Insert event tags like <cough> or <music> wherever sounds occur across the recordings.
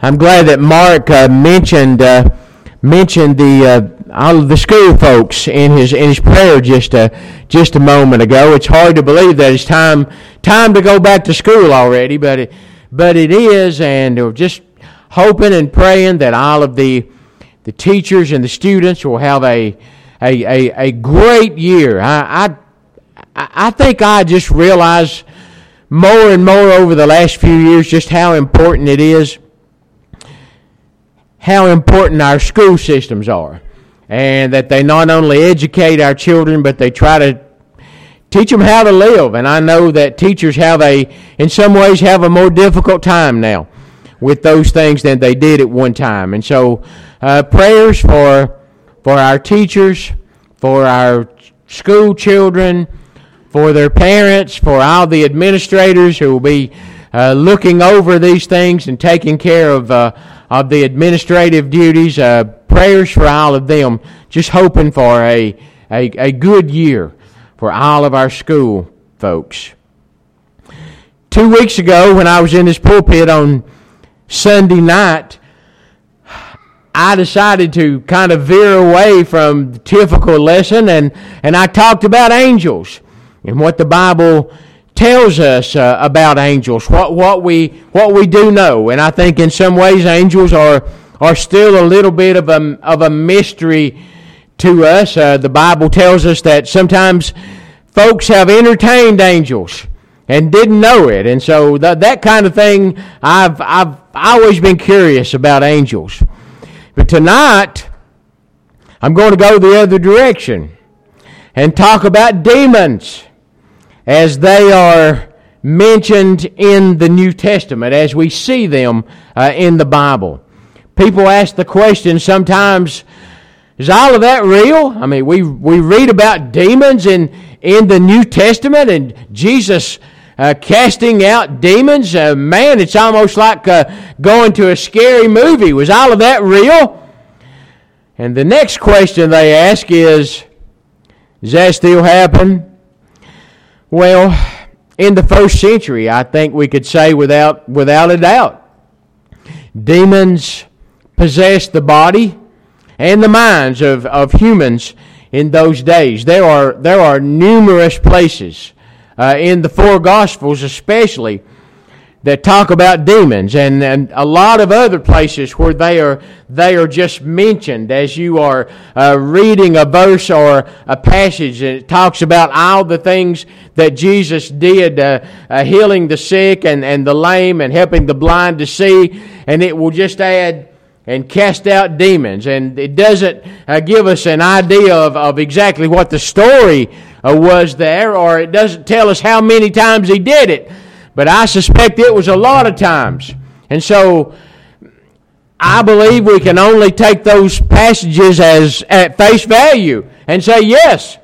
I'm glad that Mark uh, mentioned uh, mentioned the uh, all of the school folks in his in his prayer just a just a moment ago. It's hard to believe that it's time time to go back to school already, but it, but it is, and we're just hoping and praying that all of the the teachers and the students will have a a, a, a great year. I, I I think I just realize more and more over the last few years just how important it is how important our school systems are. And that they not only educate our children, but they try to teach them how to live. And I know that teachers have a, in some ways, have a more difficult time now with those things than they did at one time. And so, uh, prayers for for our teachers, for our school children, for their parents, for all the administrators who will be uh, looking over these things and taking care of. Uh, of the administrative duties. Uh, prayers for all of them. Just hoping for a, a, a good year for all of our school folks. Two weeks ago, when I was in this pulpit on Sunday night, I decided to kind of veer away from the typical lesson and, and I talked about angels and what the Bible tells us uh, about angels, what, what, we, what we do know. And I think in some ways angels are, are still a little bit of a, of a mystery to us. Uh, the Bible tells us that sometimes folks have entertained angels and didn't know it. And so that, that kind of thing, I've, I've always been curious about angels. But tonight, I'm going to go the other direction and talk about demons as they are mentioned in the New Testament, as we see them uh, in the Bible. People ask the question sometimes, is all of that real? I mean, we, we read about demons in, in the New Testament and Jesus uh, casting out demons. Uh, man, it's almost like uh, going to a scary movie. Was all of that real? And the next question they ask is, does that still happen? Well, in the first century, I think we could say without, without a doubt, demons possessed the body and the minds of, of humans in those days. There are, there are numerous places uh, in the four Gospels, especially, that talk about demons and, and a lot of other places where they are they are just mentioned. As you are uh, reading a verse or a passage and it talks about all the things that Jesus did uh, uh, healing the sick and, and the lame and helping the blind to see and it will just add and cast out demons. And it doesn't uh, give us an idea of, of exactly what the story uh, was there or it doesn't tell us how many times he did it but I suspect it was a lot of times. And so I believe we can only take those passages as at face value and say, yes,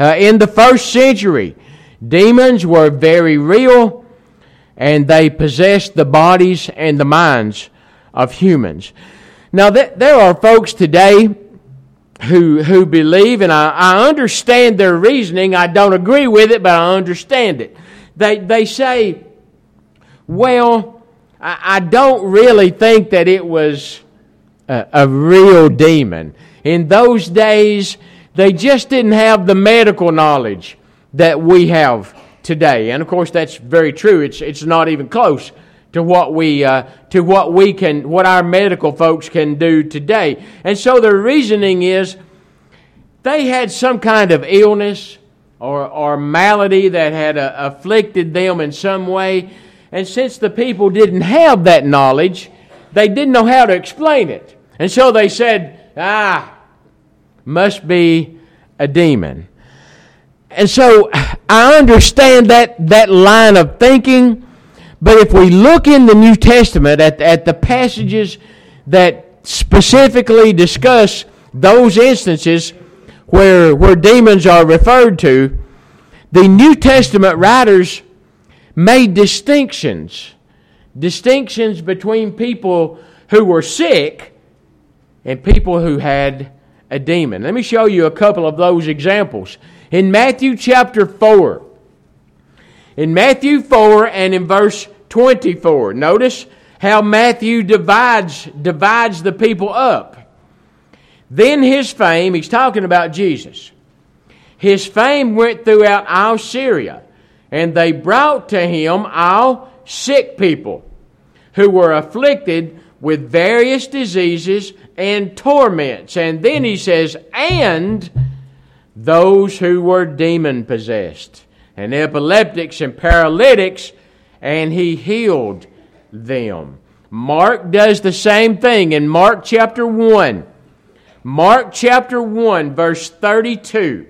uh, in the first century, demons were very real and they possessed the bodies and the minds of humans. Now, th- there are folks today who, who believe, and I, I understand their reasoning. I don't agree with it, but I understand it. They, they say, well, I, I don't really think that it was a, a real demon. In those days, they just didn't have the medical knowledge that we have today. And of course, that's very true. It's, it's not even close to what we uh, to what we can what our medical folks can do today. And so the reasoning is they had some kind of illness or, or malady that had uh, afflicted them in some way and since the people didn't have that knowledge, they didn't know how to explain it. And so they said, ah, must be a demon. And so I understand that, that line of thinking, but if we look in the New Testament at, at the passages that specifically discuss those instances where, where demons are referred to, the New Testament writers made distinctions. Distinctions between people who were sick and people who had a demon. Let me show you a couple of those examples. In Matthew chapter 4, in Matthew 4 and in verse 24, notice how Matthew divides, divides the people up. Then his fame, he's talking about Jesus, his fame went throughout all Syria, and they brought to him all sick people who were afflicted with various diseases and torments. And then he says, and those who were demon possessed, and epileptics and paralytics, and he healed them. Mark does the same thing in Mark chapter 1. Mark chapter 1, verse 32.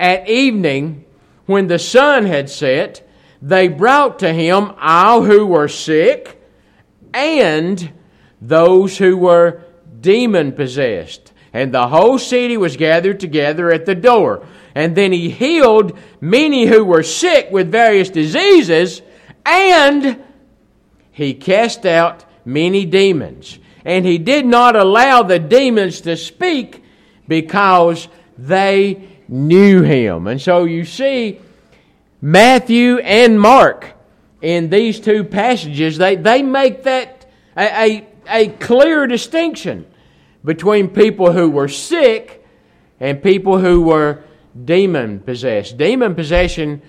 At evening, when the sun had set, they brought to him all who were sick and those who were demon possessed. And the whole city was gathered together at the door. And then he healed many who were sick with various diseases, and he cast out many demons. And he did not allow the demons to speak because they knew him. And so you see, Matthew and Mark in these two passages, they, they make that a, a, a clear distinction between people who were sick and people who were demon possessed. Demon possession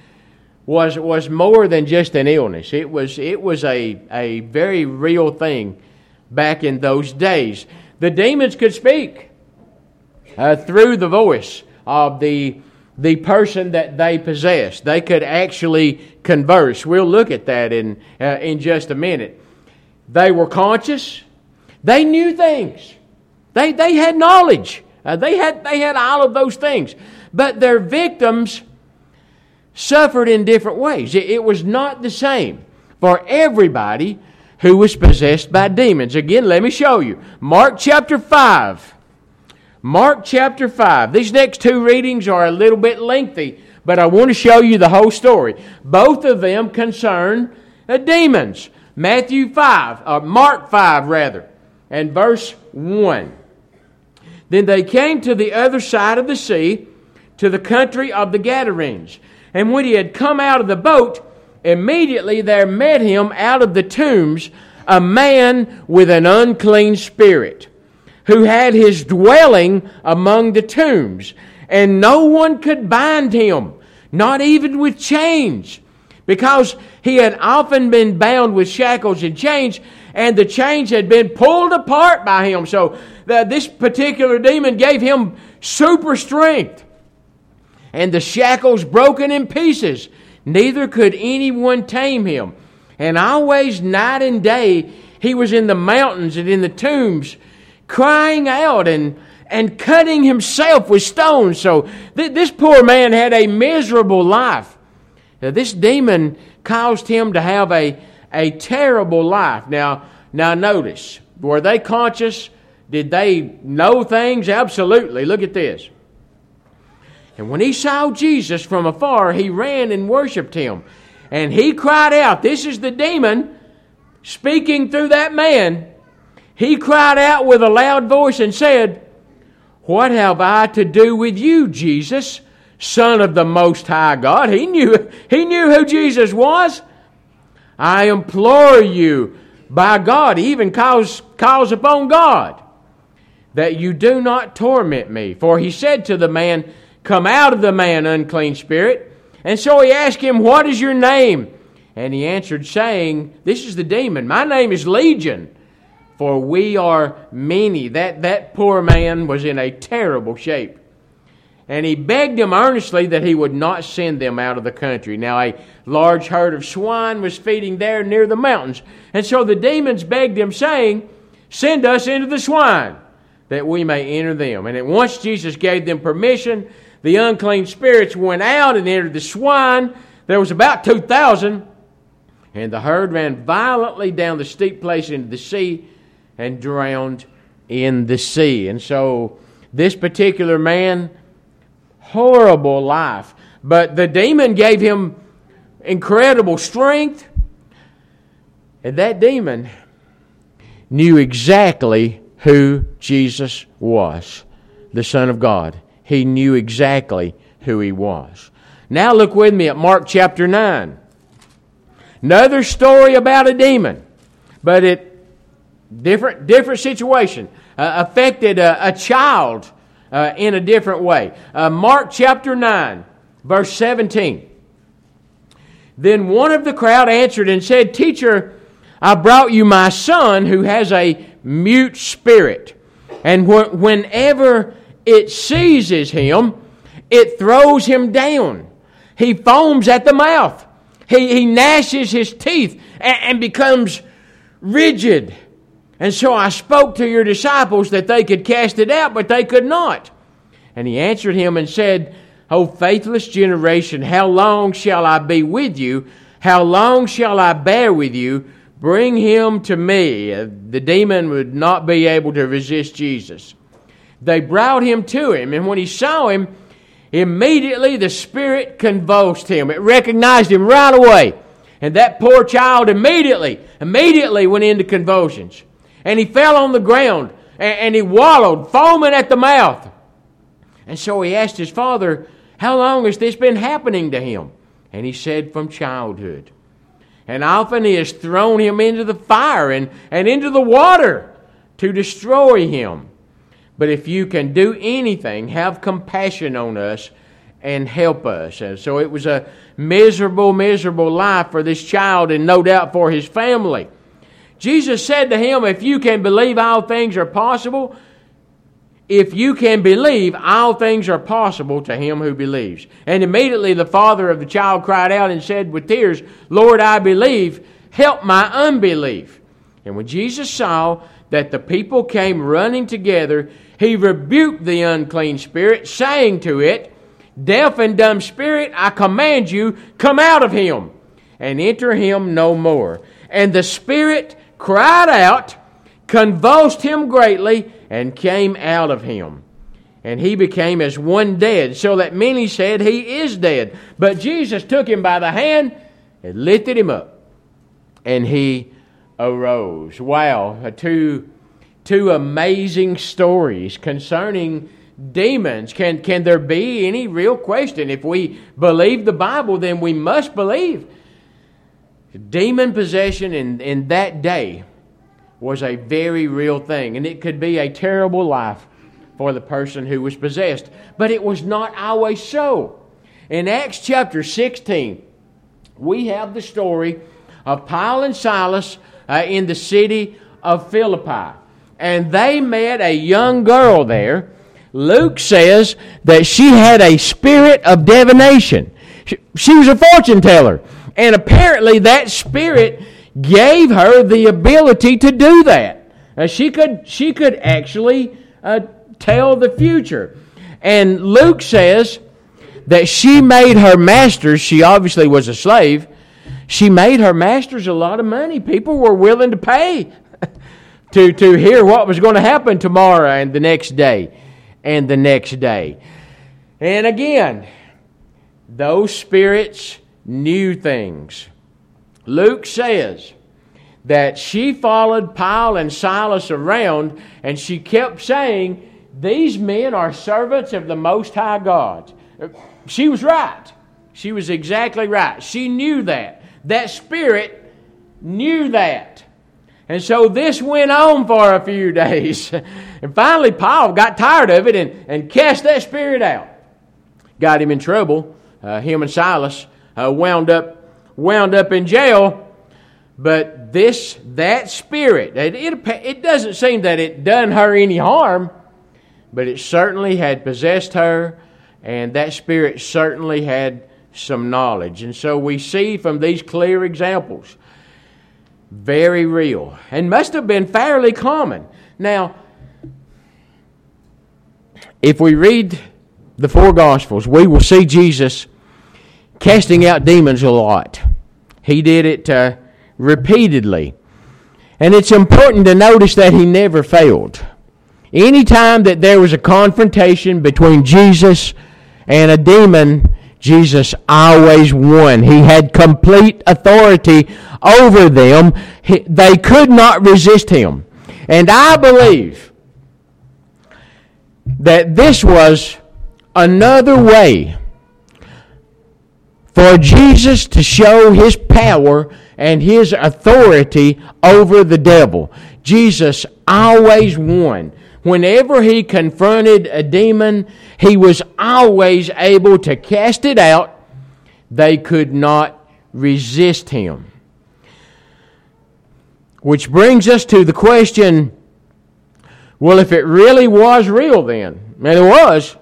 was, was more than just an illness, it was, it was a, a very real thing back in those days. The demons could speak uh, through the voice of the, the person that they possessed. They could actually converse. We'll look at that in, uh, in just a minute. They were conscious, they knew things. They, they had knowledge. Uh, they, had, they had all of those things. But their victims suffered in different ways. It, it was not the same for everybody who was possessed by demons. Again, let me show you. Mark chapter 5. Mark chapter 5. These next two readings are a little bit lengthy, but I want to show you the whole story. Both of them concern uh, demons. Matthew 5, or uh, Mark 5 rather, and verse 1. Then they came to the other side of the sea, to the country of the Gadarenes. And when he had come out of the boat, immediately there met him out of the tombs a man with an unclean spirit, who had his dwelling among the tombs. And no one could bind him, not even with chains, because he had often been bound with shackles and chains, and the chains had been pulled apart by him. So that this particular demon gave him super strength. And the shackles broken in pieces. Neither could anyone tame him. And always, night and day, he was in the mountains and in the tombs, crying out and, and cutting himself with stones. So th- this poor man had a miserable life. Now, this demon caused him to have a, a terrible life. Now, now notice, were they conscious? Did they know things? Absolutely. Look at this. And when he saw Jesus from afar, he ran and worshiped him. And he cried out, This is the demon speaking through that man. He cried out with a loud voice and said, What have I to do with you, Jesus, Son of the Most High God? He knew, he knew who Jesus was. I implore you, by God, even calls, calls upon God that you do not torment me. For he said to the man, Come out of the man, unclean spirit. And so he asked him, What is your name? And he answered, saying, This is the demon. My name is Legion, for we are many. That, that poor man was in a terrible shape. And he begged him earnestly that he would not send them out of the country. Now, a large herd of swine was feeding there near the mountains. And so the demons begged him, saying, Send us into the swine that we may enter them. And at once Jesus gave them permission. The unclean spirits went out and entered the swine. There was about 2,000. And the herd ran violently down the steep place into the sea and drowned in the sea. And so this particular man, horrible life. But the demon gave him incredible strength. And that demon knew exactly who Jesus was, the Son of God. He knew exactly who he was. Now look with me at Mark chapter 9. Another story about a demon. but it different different situation uh, affected a, a child uh, in a different way. Uh, Mark chapter 9, verse 17. Then one of the crowd answered and said, Teacher, I brought you my son who has a mute spirit. And wh- whenever it seizes him, it throws him down. He foams at the mouth. He, he gnashes his teeth and, and becomes rigid. And so I spoke to your disciples that they could cast it out, but they could not. And he answered him and said, O faithless generation, how long shall I be with you? How long shall I bear with you? Bring him to me. Uh, the demon would not be able to resist Jesus. They brought him to him, and when he saw him, immediately the spirit convulsed him. It recognized him right away. And that poor child immediately, immediately went into convulsions and he fell on the ground and, and he wallowed, foaming at the mouth. And so he asked his father, How long has this been happening to him? And he said, From childhood. And often he has thrown him into the fire and, and into the water to destroy him. But if you can do anything, have compassion on us and help us. And so it was a miserable, miserable life for this child and no doubt for his family. Jesus said to him, If you can believe all things are possible, if you can believe, all things are possible to him who believes. And immediately the father of the child cried out and said with tears, Lord, I believe, help my unbelief. And when Jesus saw that the people came running together, he rebuked the unclean spirit, saying to it, Deaf and dumb spirit, I command you, come out of him and enter him no more. And the spirit cried out, convulsed him greatly, and came out of him. And he became as one dead, so that many said, He is dead. But Jesus took him by the hand and lifted him up, and he arose. Wow, two, two amazing stories concerning demons. Can, can there be any real question? If we believe the Bible, then we must believe Demon possession in, in that day was a very real thing, and it could be a terrible life for the person who was possessed. But it was not always so. In Acts chapter 16, we have the story of Paul and Silas uh, in the city of Philippi. And they met a young girl there. Luke says that she had a spirit of divination. She was a fortune teller. And apparently that spirit gave her the ability to do that. Uh, she could she could actually uh, tell the future. And Luke says that she made her masters, she obviously was a slave, she made her masters a lot of money. People were willing to pay <laughs> to, to hear what was going to happen tomorrow and the next day and the next day. And again, those spirits knew things. Luke says that she followed Paul and Silas around and she kept saying, These men are servants of the Most High God. She was right. She was exactly right. She knew that. That spirit knew that. And so this went on for a few <laughs> days. And finally, Paul got tired of it and, and cast that spirit out. Got him in trouble, uh, him and Silas uh, wound up wound up in jail. But this that spirit, it, it, it doesn't seem that it done her any harm, but it certainly had possessed her, and that spirit certainly had some knowledge. And so we see from these clear examples, very real, and must have been fairly common. Now, if we read the four Gospels, we will see Jesus casting out demons a lot. He did it uh, repeatedly. And it's important to notice that he never failed. Anytime that there was a confrontation between Jesus and a demon, Jesus always won. He had complete authority over them. He, they could not resist him. And I believe that this was another way for Jesus to show his power and his authority over the devil. Jesus always won. Whenever he confronted a demon, he was always able to cast it out. They could not resist him. Which brings us to the question well, if it really was real then, and it was,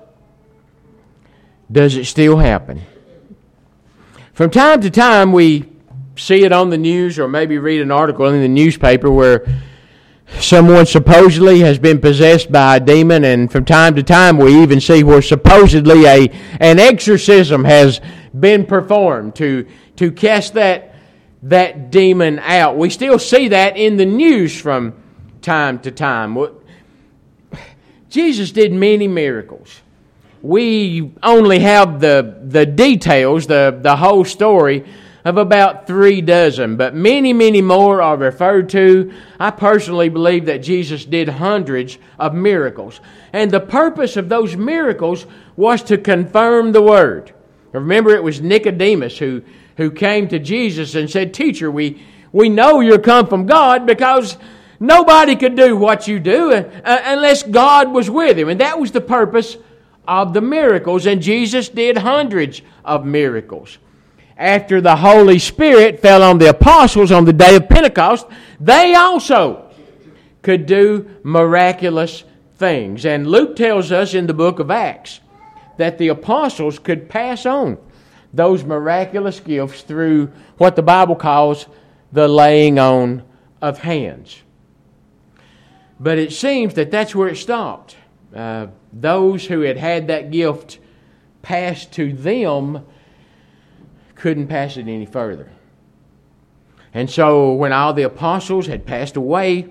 does it still happen? From time to time, we see it on the news or maybe read an article in the newspaper where someone supposedly has been possessed by a demon, and from time to time, we even see where supposedly a, an exorcism has been performed to, to cast that, that demon out. We still see that in the news from time to time. Jesus did many miracles we only have the, the details, the, the whole story of about three dozen, but many, many more are referred to. I personally believe that Jesus did hundreds of miracles. And the purpose of those miracles was to confirm the word. Remember, it was Nicodemus who, who came to Jesus and said, Teacher, we, we know you're come from God because nobody could do what you do uh, unless God was with him. And that was the purpose of the miracles, and Jesus did hundreds of miracles. After the Holy Spirit fell on the apostles on the day of Pentecost, they also could do miraculous things. And Luke tells us in the book of Acts that the apostles could pass on those miraculous gifts through what the Bible calls the laying on of hands. But it seems that that's where it stopped. Uh, those who had had that gift passed to them couldn't pass it any further. And so when all the apostles had passed away,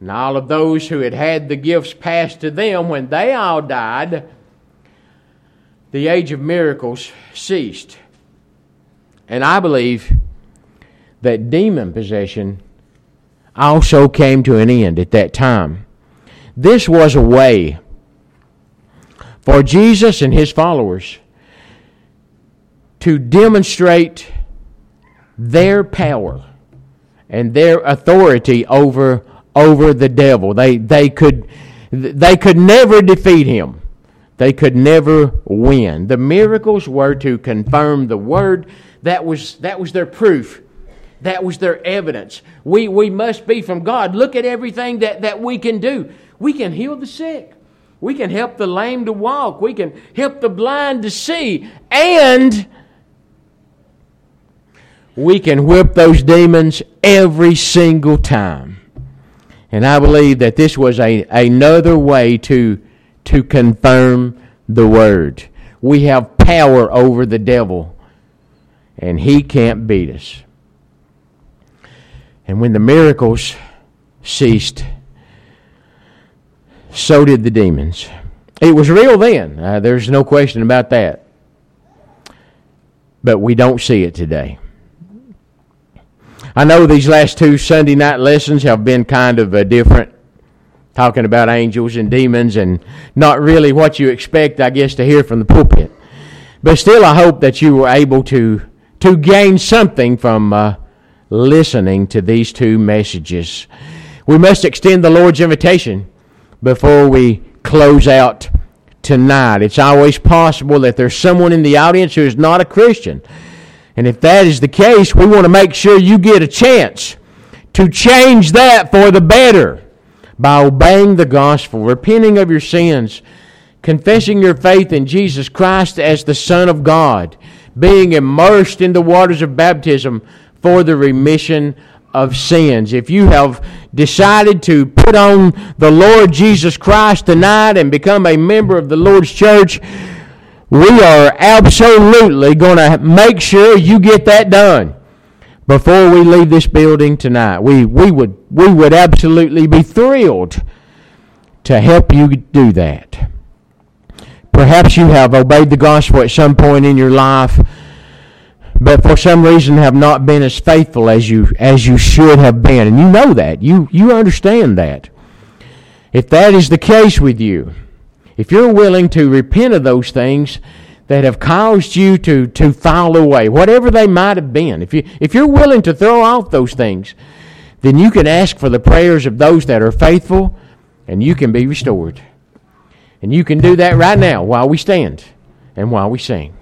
and all of those who had had the gifts passed to them, when they all died, the age of miracles ceased. And I believe that demon possession also came to an end at that time. This was a way for Jesus and his followers to demonstrate their power and their authority over over the devil. They they could they could never defeat him. They could never win. The miracles were to confirm the word. That was that was their proof. That was their evidence. We we must be from God. Look at everything that, that we can do. We can heal the sick. We can help the lame to walk. We can help the blind to see. And we can whip those demons every single time. And I believe that this was a, another way to, to confirm the word. We have power over the devil, and he can't beat us. And when the miracles ceased, so did the demons. It was real then. Uh, there's no question about that. But we don't see it today. I know these last two Sunday night lessons have been kind of uh, different, talking about angels and demons and not really what you expect, I guess, to hear from the pulpit. But still, I hope that you were able to, to gain something from uh, listening to these two messages. We must extend the Lord's invitation before we close out tonight. It's always possible that there's someone in the audience who is not a Christian. And if that is the case, we want to make sure you get a chance to change that for the better by obeying the gospel, repenting of your sins, confessing your faith in Jesus Christ as the Son of God, being immersed in the waters of baptism for the remission of sins. If you have decided to put on the Lord Jesus Christ tonight and become a member of the Lord's church, we are absolutely going to make sure you get that done before we leave this building tonight. We, we, would, we would absolutely be thrilled to help you do that. Perhaps you have obeyed the gospel at some point in your life but for some reason have not been as faithful as you as you should have been and you know that you you understand that if that is the case with you if you're willing to repent of those things that have caused you to, to fall away, whatever they might have been, if, you, if you're willing to throw off those things, then you can ask for the prayers of those that are faithful and you can be restored. And you can do that right now while we stand and while we sing.